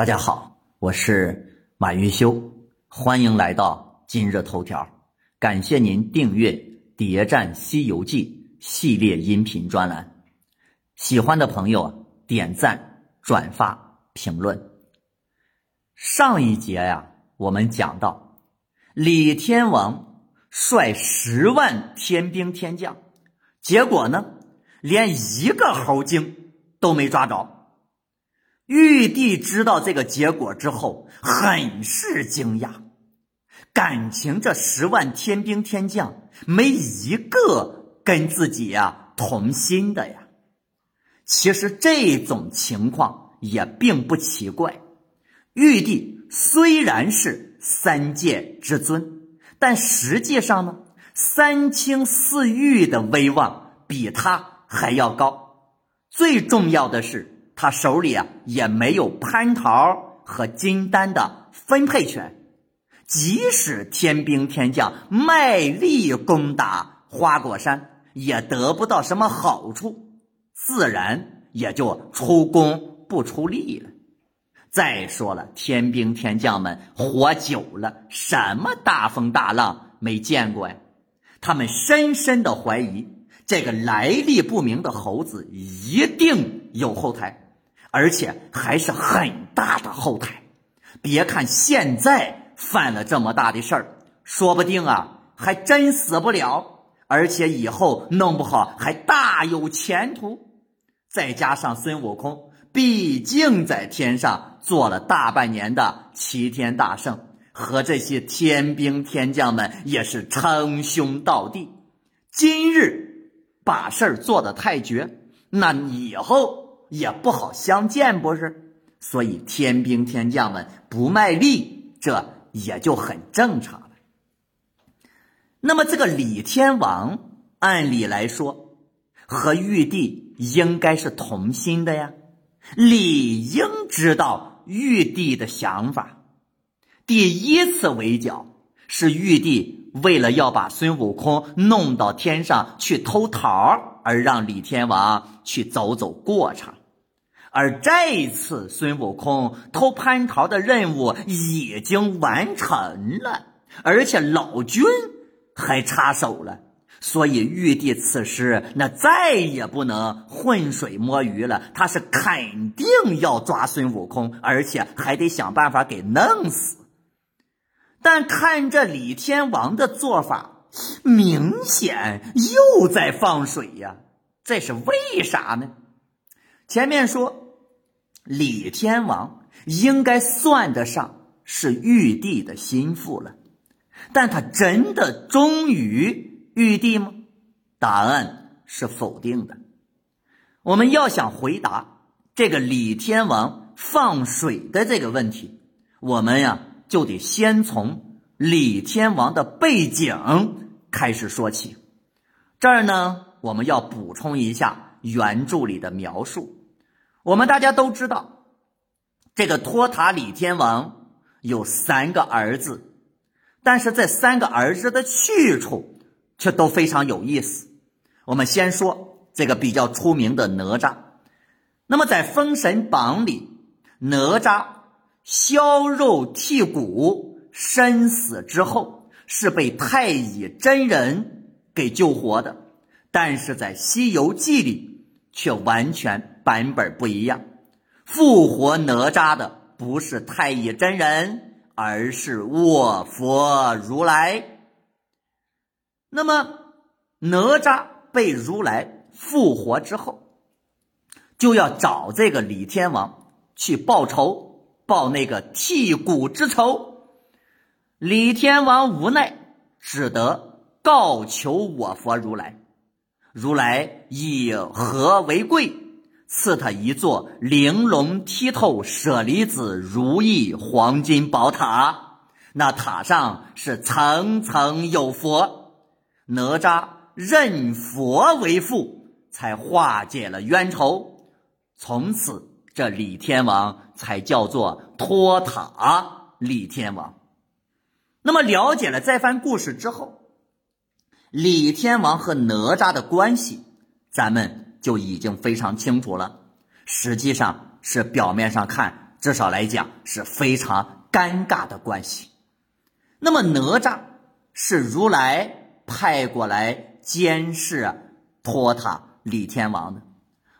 大家好，我是马云修，欢迎来到今日头条。感谢您订阅《谍战西游记》系列音频专栏，喜欢的朋友点赞、转发、评论。上一节呀，我们讲到李天王率十万天兵天将，结果呢，连一个猴精都没抓着。玉帝知道这个结果之后，很是惊讶。感情这十万天兵天将没一个跟自己呀同心的呀。其实这种情况也并不奇怪。玉帝虽然是三界之尊，但实际上呢，三清四御的威望比他还要高。最重要的是。他手里啊也没有蟠桃和金丹的分配权，即使天兵天将卖力攻打花果山，也得不到什么好处，自然也就出工不出力了。再说了，天兵天将们活久了，什么大风大浪没见过呀？他们深深的怀疑，这个来历不明的猴子一定有后台。而且还是很大的后台，别看现在犯了这么大的事儿，说不定啊还真死不了，而且以后弄不好还大有前途。再加上孙悟空，毕竟在天上做了大半年的齐天大圣，和这些天兵天将们也是称兄道弟。今日把事儿做得太绝，那以后。也不好相见，不是？所以天兵天将们不卖力，这也就很正常了。那么这个李天王，按理来说和玉帝应该是同心的呀，理应知道玉帝的想法。第一次围剿是玉帝为了要把孙悟空弄到天上去偷桃，而让李天王去走走过场。而这一次孙悟空偷蟠桃的任务已经完成了，而且老君还插手了，所以玉帝此时那再也不能浑水摸鱼了，他是肯定要抓孙悟空，而且还得想办法给弄死。但看这李天王的做法，明显又在放水呀，这是为啥呢？前面说，李天王应该算得上是玉帝的心腹了，但他真的忠于玉帝吗？答案是否定的。我们要想回答这个李天王放水的这个问题，我们呀就得先从李天王的背景开始说起。这儿呢，我们要补充一下原著里的描述。我们大家都知道，这个托塔李天王有三个儿子，但是这三个儿子的去处却都非常有意思。我们先说这个比较出名的哪吒。那么在《封神榜》里，哪吒削肉剔骨、身死之后，是被太乙真人给救活的，但是在《西游记》里却完全。版本不一样，复活哪吒的不是太乙真人，而是卧佛如来。那么哪吒被如来复活之后，就要找这个李天王去报仇，报那个剔骨之仇。李天王无奈，只得告求我佛如来。如来以和为贵。赐他一座玲珑剔透、舍利子如意黄金宝塔，那塔上是层层有佛。哪吒认佛为父，才化解了冤仇。从此，这李天王才叫做托塔李天王。那么，了解了这番故事之后，李天王和哪吒的关系，咱们。就已经非常清楚了，实际上是表面上看至少来讲是非常尴尬的关系。那么哪吒是如来派过来监视托塔李天王的，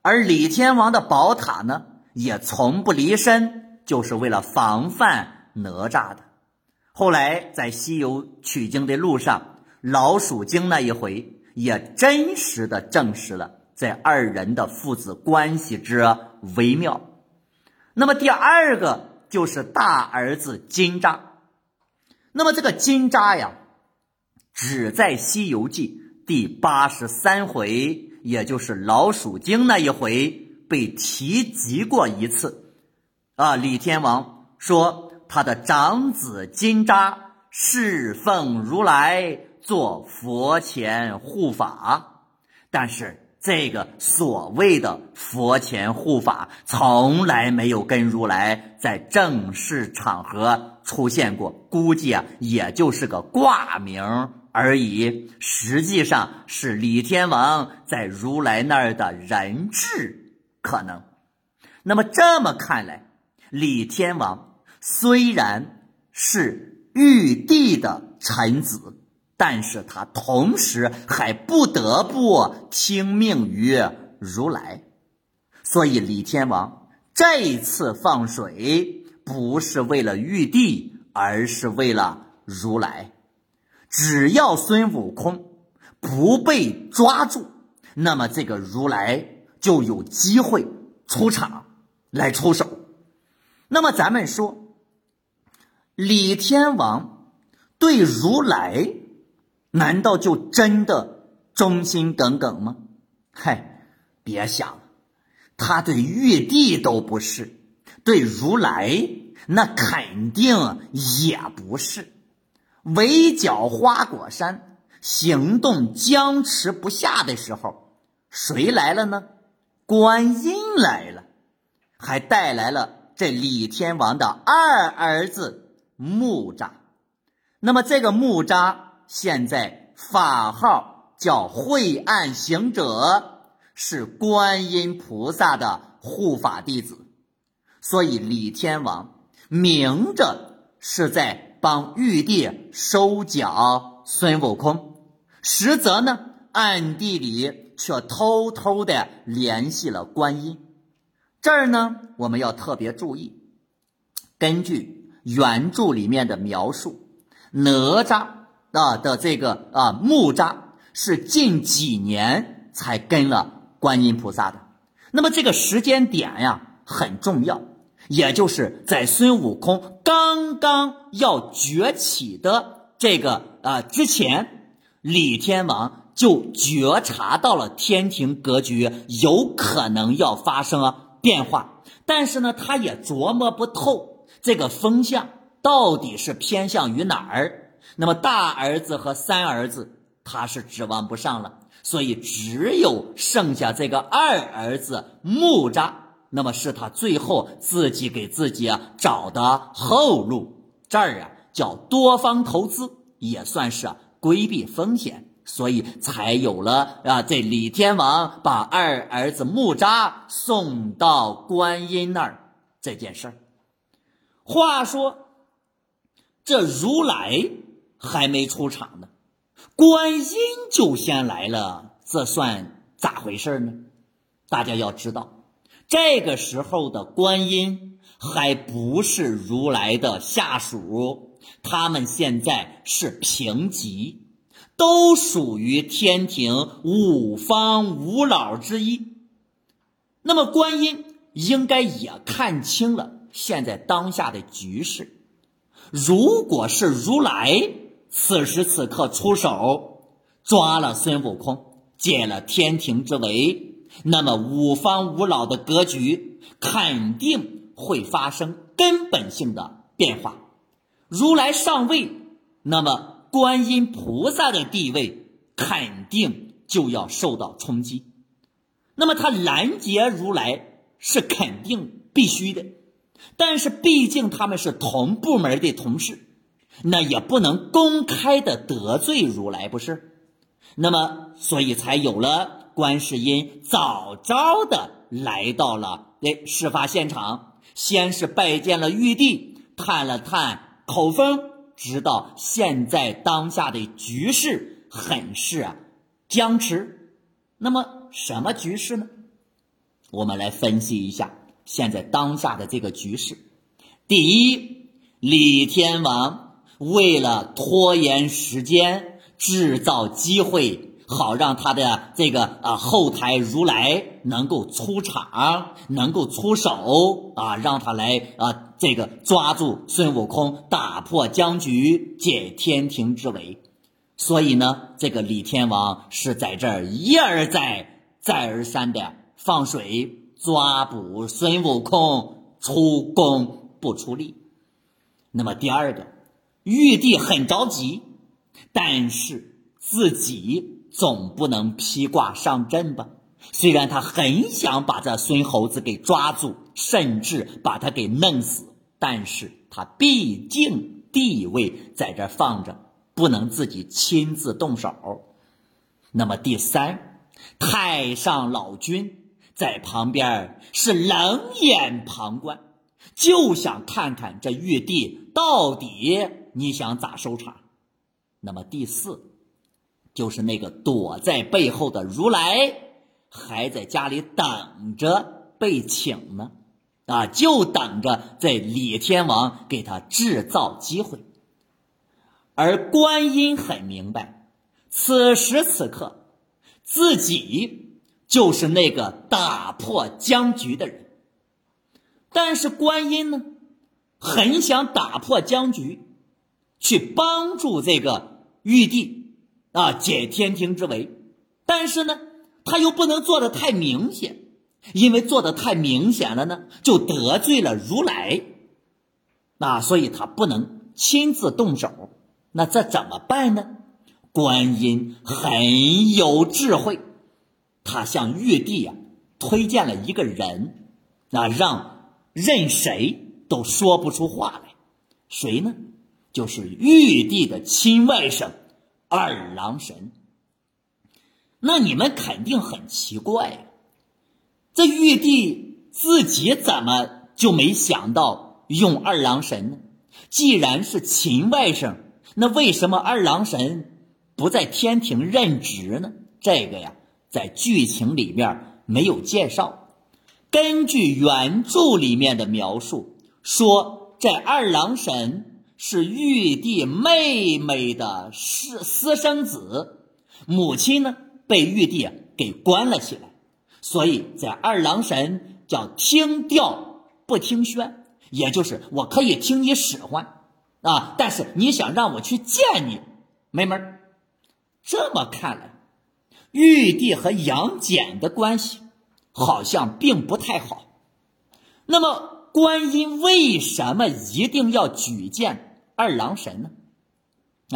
而李天王的宝塔呢，也从不离身，就是为了防范哪吒的。后来在西游取经的路上，老鼠精那一回也真实的证实了这二人的父子关系之微妙。那么第二个就是大儿子金吒。那么这个金吒呀，只在《西游记》第八十三回，也就是老鼠精那一回被提及过一次。啊，李天王说。他的长子金吒侍奉如来，做佛前护法，但是这个所谓的佛前护法，从来没有跟如来在正式场合出现过，估计啊，也就是个挂名而已。实际上是李天王在如来那儿的人质，可能。那么这么看来，李天王。虽然是玉帝的臣子，但是他同时还不得不听命于如来，所以李天王这次放水不是为了玉帝，而是为了如来。只要孙悟空不被抓住，那么这个如来就有机会出场来出手。那么咱们说。李天王对如来难道就真的忠心耿耿吗？嗨，别想了，他对玉帝都不是，对如来那肯定也不是。围剿花果山，行动僵持不下的时候，谁来了呢？观音来了，还带来了这李天王的二儿子。木吒，那么这个木吒现在法号叫晦暗行者，是观音菩萨的护法弟子，所以李天王明着是在帮玉帝收缴孙悟空，实则呢暗地里却偷偷的联系了观音。这儿呢我们要特别注意，根据。原著里面的描述，哪吒啊的这个啊木吒是近几年才跟了观音菩萨的。那么这个时间点呀很重要，也就是在孙悟空刚刚要崛起的这个啊之前，李天王就觉察到了天庭格局有可能要发生变化，但是呢，他也琢磨不透。这个风向到底是偏向于哪儿？那么大儿子和三儿子他是指望不上了，所以只有剩下这个二儿子木吒，那么是他最后自己给自己啊找的后路。这儿啊叫多方投资，也算是规避风险，所以才有了啊这李天王把二儿子木吒送到观音那儿这件事儿。话说，这如来还没出场呢，观音就先来了，这算咋回事呢？大家要知道，这个时候的观音还不是如来的下属，他们现在是平级，都属于天庭五方五老之一。那么观音应该也看清了。现在当下的局势，如果是如来此时此刻出手抓了孙悟空，解了天庭之围，那么五方五老的格局肯定会发生根本性的变化。如来上位，那么观音菩萨的地位肯定就要受到冲击。那么他拦截如来是肯定必须的。但是毕竟他们是同部门的同事，那也不能公开的得罪如来，不是？那么，所以才有了观世音早早的来到了哎事发现场，先是拜见了玉帝，探了探口风，知道现在当下的局势很是啊僵持。那么什么局势呢？我们来分析一下现在当下的这个局势。第一，李天王为了拖延时间，制造机会。好让他的这个啊后台如来能够出场，能够出手啊，让他来啊这个抓住孙悟空，打破僵局，解天庭之围。所以呢，这个李天王是在这儿一而再、再而三的放水抓捕孙悟空，出工不出力。那么第二个，玉帝很着急，但是自己。总不能披挂上阵吧？虽然他很想把这孙猴子给抓住，甚至把他给弄死，但是他毕竟地位在这放着，不能自己亲自动手。那么第三，太上老君在旁边是冷眼旁观，就想看看这玉帝到底你想咋收场。那么第四。就是那个躲在背后的如来，还在家里等着被请呢，啊，就等着在李天王给他制造机会。而观音很明白，此时此刻自己就是那个打破僵局的人。但是观音呢，很想打破僵局，去帮助这个玉帝。啊，解天庭之围，但是呢，他又不能做的太明显，因为做的太明显了呢，就得罪了如来。那所以他不能亲自动手，那这怎么办呢？观音很有智慧，他向玉帝啊推荐了一个人，啊，让任谁都说不出话来。谁呢？就是玉帝的亲外甥。二郎神，那你们肯定很奇怪，这玉帝自己怎么就没想到用二郎神呢？既然是秦外甥，那为什么二郎神不在天庭任职呢？这个呀，在剧情里面没有介绍。根据原著里面的描述，说这二郎神。是玉帝妹妹的私私生子，母亲呢被玉帝给关了起来，所以在二郎神叫听调不听宣，也就是我可以听你使唤啊，但是你想让我去见你，没门这么看来，玉帝和杨戬的关系好像并不太好。那么。观音为什么一定要举荐二郎神呢？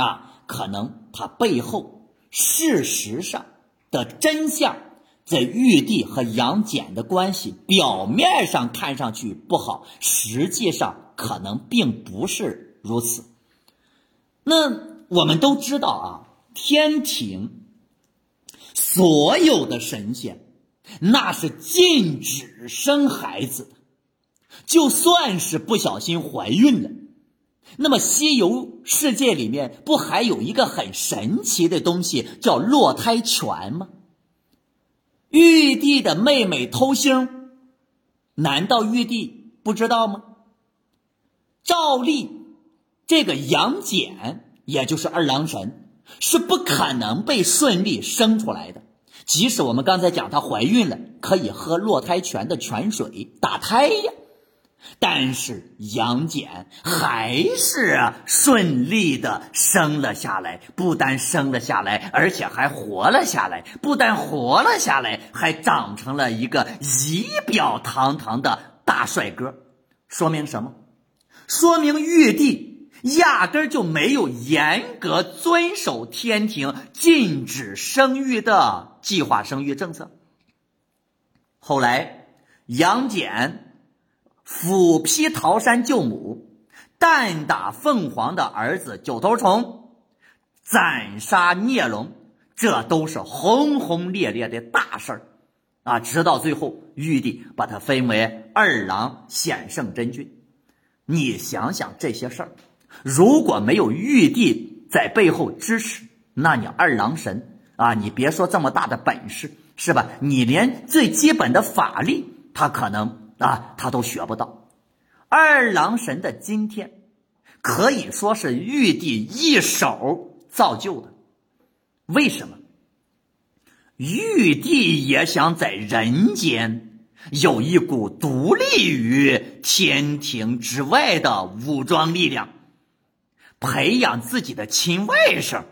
啊，可能他背后事实上的真相，在玉帝和杨戬的关系表面上看上去不好，实际上可能并不是如此。那我们都知道啊，天庭所有的神仙，那是禁止生孩子的。就算是不小心怀孕了，那么西游世界里面不还有一个很神奇的东西叫落胎泉吗？玉帝的妹妹偷腥，难道玉帝不知道吗？照例，这个杨戬，也就是二郎神，是不可能被顺利生出来的。即使我们刚才讲她怀孕了，可以喝落胎泉的泉水打胎呀。但是杨戬还是顺利的生了下来，不但生了下来，而且还活了下来。不但活了下来，还长成了一个仪表堂堂的大帅哥。说明什么？说明玉帝压根就没有严格遵守天庭禁止生育的计划生育政策。后来杨戬。斧劈桃山救母，弹打凤凰的儿子九头虫，斩杀孽龙，这都是轰轰烈烈的大事儿啊，直到最后玉帝把他分为二郎显圣真君。你想想这些事儿，如果没有玉帝在背后支持，那你二郎神啊，你别说这么大的本事，是吧？你连最基本的法力，他可能啊，他都学不到。二郎神的今天，可以说是玉帝一手造就的。为什么？玉帝也想在人间。有一股独立于天庭之外的武装力量，培养自己的亲外甥，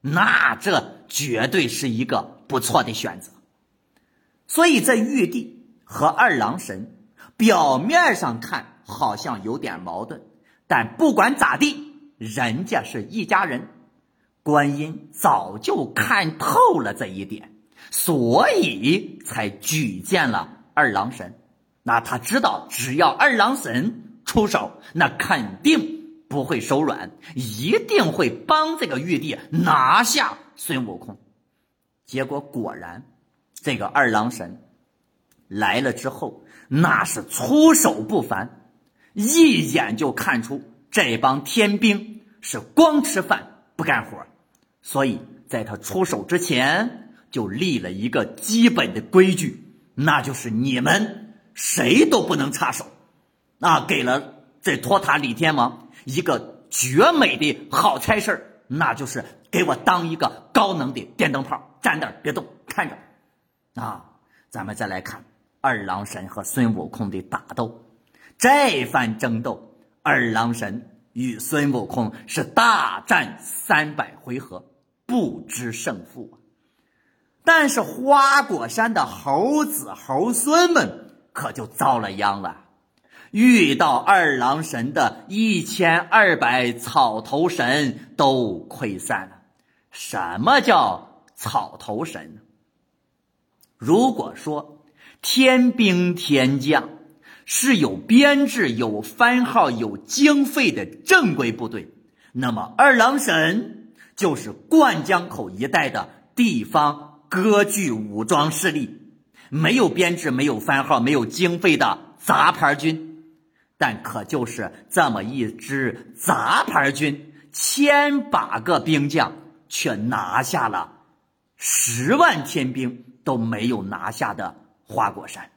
那这绝对是一个不错的选择。所以，这玉帝和二郎神表面上看好像有点矛盾，但不管咋地，人家是一家人。观音早就看透了这一点，所以才举荐了。二郎神，那他知道，只要二郎神出手，那肯定不会手软，一定会帮这个玉帝拿下孙悟空。结果果然，这个二郎神来了之后，那是出手不凡，一眼就看出这帮天兵是光吃饭不干活，所以在他出手之前，就立了一个基本的规矩。那就是你们谁都不能插手，啊，给了这托塔李天王一个绝美的好差事那就是给我当一个高能的电灯泡，站那儿别动，看着。啊，咱们再来看二郎神和孙悟空的打斗，这番争斗，二郎神与孙悟空是大战三百回合，不知胜负啊。但是花果山的猴子猴孙们可就遭了殃了，遇到二郎神的一千二百草头神都溃散了。什么叫草头神？如果说天兵天将是有编制、有番号、有经费的正规部队，那么二郎神就是灌江口一带的地方。割据武装势力，没有编制、没有番号、没有经费的杂牌军，但可就是这么一支杂牌军，千把个兵将，却拿下了十万天兵都没有拿下的花果山。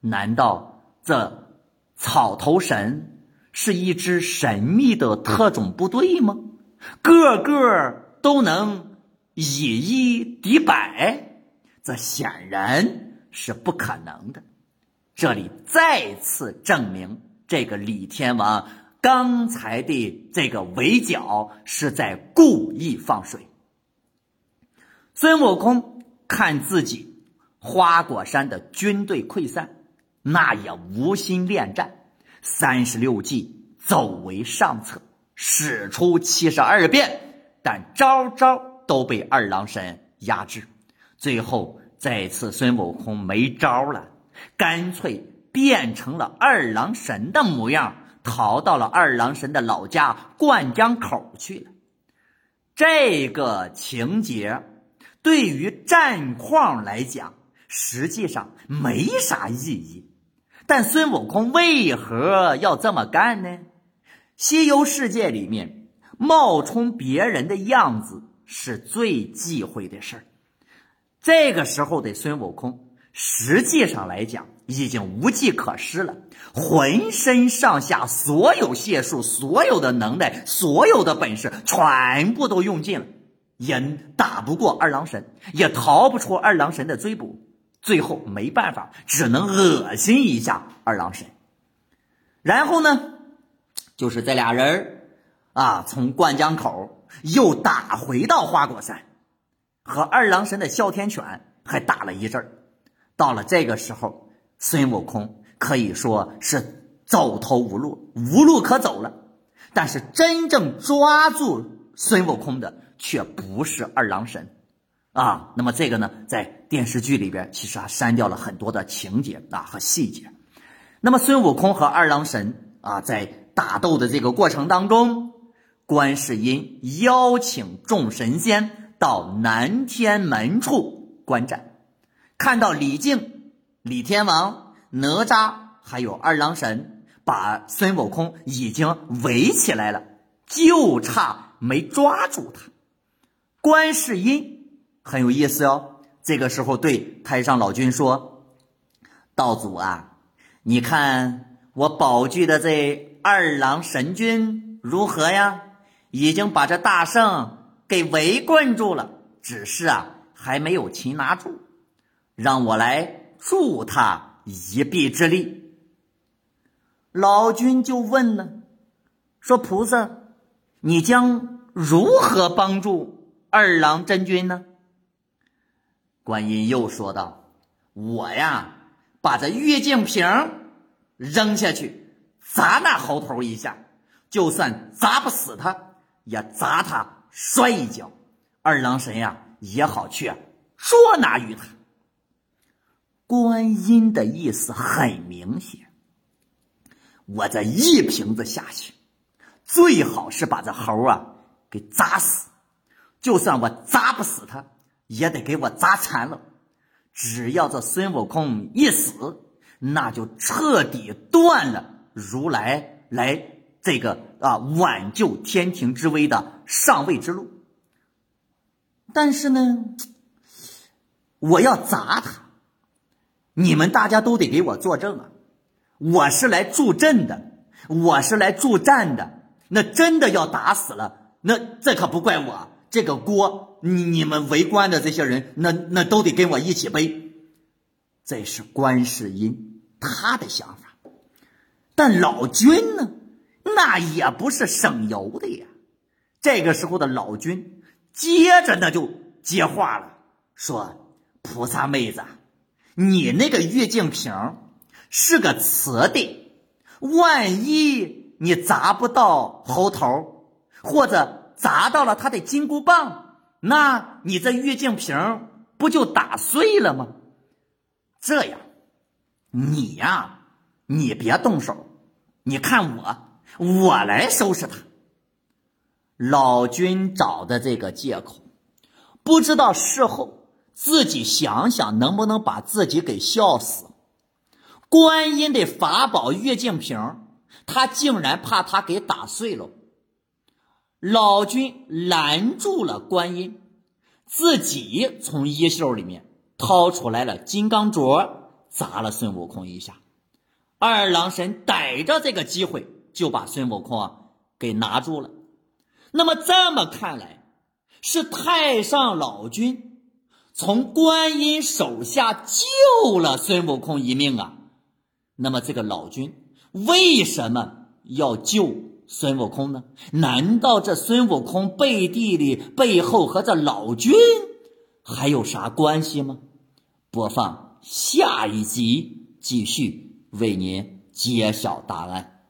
难道这草头神是一支神秘的特种部队吗？个个都能？以一敌百，这显然是不可能的。这里再次证明，这个李天王刚才的这个围剿是在故意放水。孙悟空看自己花果山的军队溃散，那也无心恋战，三十六计走为上策，使出七十二变，但招招。都被二郎神压制，最后这次孙悟空没招了，干脆变成了二郎神的模样，逃到了二郎神的老家灌江口去了。这个情节对于战况来讲，实际上没啥意义，但孙悟空为何要这么干呢？西游世界里面冒充别人的样子。是最忌讳的事儿。这个时候的孙悟空，实际上来讲已经无计可施了，浑身上下所有解数、所有的能耐、所有的本事，全部都用尽了，也打不过二郎神，也逃不出二郎神的追捕。最后没办法，只能恶心一下二郎神。然后呢，就是这俩人啊，从灌江口。又打回到花果山，和二郎神的哮天犬还打了一阵。到了这个时候，孙悟空可以说是走投无路，无路可走了。但是真正抓住孙悟空的却不是二郎神啊。那么这个呢，在电视剧里边其实啊删掉了很多的情节啊和细节。那么孙悟空和二郎神啊在打斗的这个过程当中。观世音邀请众神仙到南天门处观战，看到李靖李天王、哪吒还有二郎神把孙悟空已经围起来了，就差没抓住他。观世音很有意思哦，这个时候对太上老君说：“道祖啊，你看我宝具的这二郎神君如何呀？已经把这大圣给围困住了，只是啊还没有擒拿住，让我来。”助他一臂之力，老君就问呢，说：“菩萨，你将如何帮助二郎真君呢？”观音又说道：“我呀，把这玉净瓶扔下去，砸那猴头一下，就算砸不死他，也砸他摔一跤，二郎神呀也好去捉拿于他。”观音的意思很明显，我这一瓶子下去，最好是把这猴啊给砸死。就算我砸不死他，也得给我砸残了。只要这孙悟空一死，那就彻底断了如来来这个啊挽救天庭之危的上位之路。但是呢，我要砸他。你们大家都得给我作证啊！我是来助阵的，我是来助战的。那真的要打死了，那这可不怪我，这个锅你们围观的这些人，那那都得跟我一起背。这是观世音他的想法，但老君呢，那也不是省油的呀。这个时候的老君接着那就接话了，说：“菩萨妹子。”你那个玉净瓶是个瓷的，万一你砸不到猴头，或者砸到了他的金箍棒，那你这玉净瓶不就打碎了吗？这样，你呀，你别动手，你看我，我来收拾他。老君找的这个借口，不知道事后。自己想想能不能把自己给笑死？观音的法宝玉净瓶，他竟然怕他给打碎了。老君拦住了观音，自己从衣袖里面掏出来了金刚镯，砸了孙悟空一下。二郎神逮着这个机会，就把孙悟空啊给拿住了。那么这么看来，是太上老君。从观音手下救了孙悟空一命啊！那么这个老君为什么要救孙悟空呢？难道这孙悟空背地里背后和这老君还有啥关系吗？播放下一集，继续为您揭晓答案。